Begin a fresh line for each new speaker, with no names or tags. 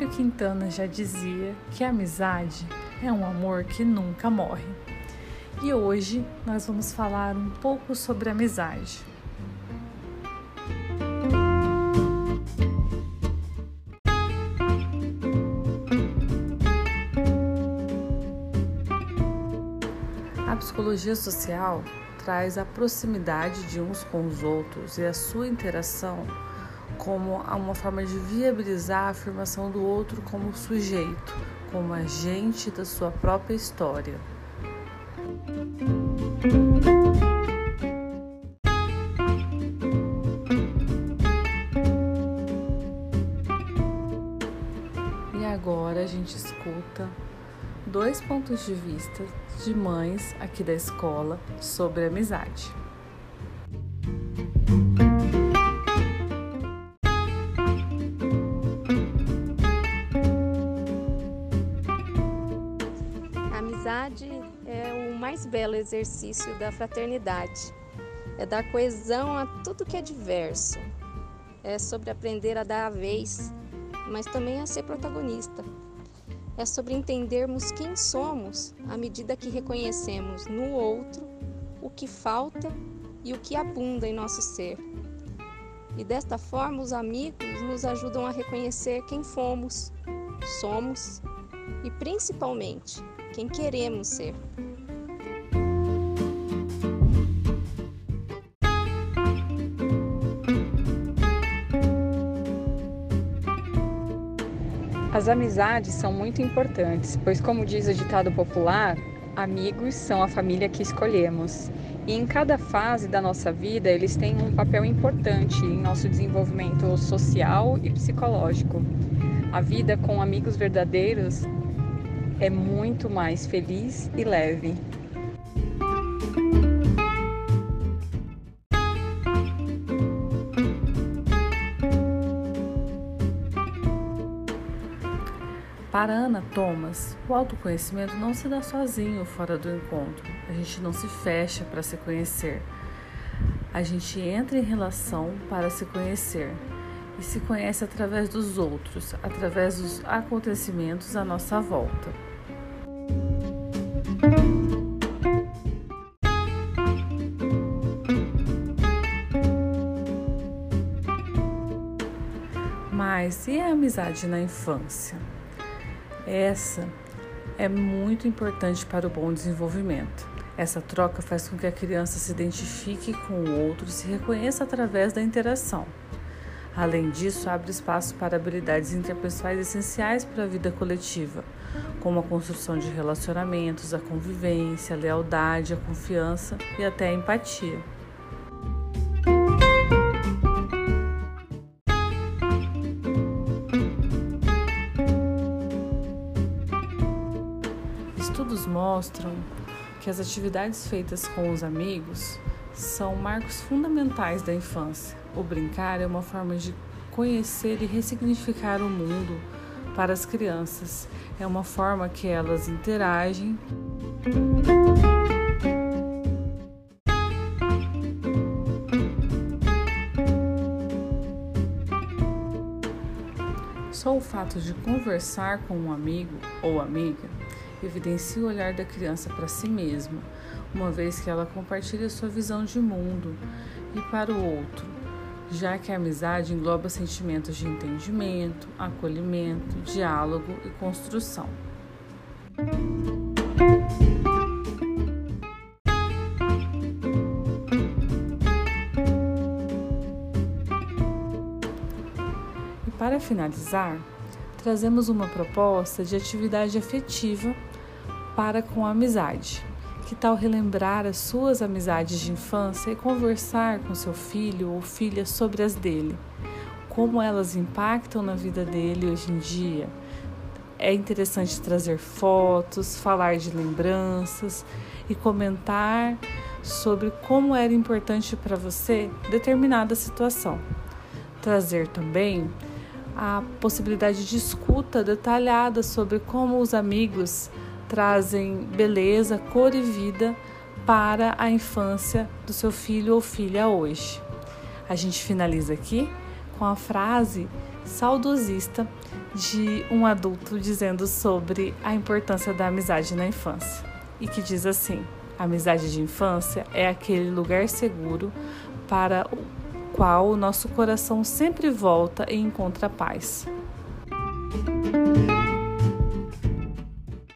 Mário Quintana já dizia que a amizade é um amor que nunca morre. E hoje nós vamos falar um pouco sobre amizade. A psicologia social traz a proximidade de uns com os outros e a sua interação como uma forma de viabilizar a afirmação do outro como sujeito, como agente da sua própria história. E agora a gente escuta dois pontos de vista de mães aqui da escola sobre amizade.
Amizade é o mais belo exercício da fraternidade. É dar coesão a tudo que é diverso. É sobre aprender a dar a vez, mas também a ser protagonista. É sobre entendermos quem somos à medida que reconhecemos no outro o que falta e o que abunda em nosso ser. E desta forma, os amigos nos ajudam a reconhecer quem fomos, somos e principalmente quem queremos ser.
As amizades são muito importantes, pois, como diz o ditado popular, amigos são a família que escolhemos. E em cada fase da nossa vida, eles têm um papel importante em nosso desenvolvimento social e psicológico. A vida com amigos verdadeiros é muito mais feliz e leve.
Para Ana Thomas, o autoconhecimento não se dá sozinho fora do encontro. A gente não se fecha para se conhecer. A gente entra em relação para se conhecer e se conhece através dos outros, através dos acontecimentos à nossa volta. Mas e a amizade na infância? Essa é muito importante para o bom desenvolvimento. Essa troca faz com que a criança se identifique com o outro e se reconheça através da interação. Além disso, abre espaço para habilidades interpessoais essenciais para a vida coletiva, como a construção de relacionamentos, a convivência, a lealdade, a confiança e até a empatia. Estudos mostram que as atividades feitas com os amigos são marcos fundamentais da infância. O brincar é uma forma de conhecer e ressignificar o mundo para as crianças. É uma forma que elas interagem. Só o fato de conversar com um amigo ou amiga evidencia o olhar da criança para si mesma, uma vez que ela compartilha sua visão de mundo e para o outro, já que a amizade engloba sentimentos de entendimento, acolhimento, diálogo e construção. E para finalizar, trazemos uma proposta de atividade afetiva para com a amizade. Que tal relembrar as suas amizades de infância e conversar com seu filho ou filha sobre as dele? Como elas impactam na vida dele hoje em dia? É interessante trazer fotos, falar de lembranças e comentar sobre como era importante para você determinada situação. Trazer também a possibilidade de escuta detalhada sobre como os amigos trazem beleza, cor e vida para a infância do seu filho ou filha hoje. A gente finaliza aqui com a frase saudosista de um adulto dizendo sobre a importância da amizade na infância e que diz assim: a amizade de infância é aquele lugar seguro para o qual o nosso coração sempre volta e encontra paz.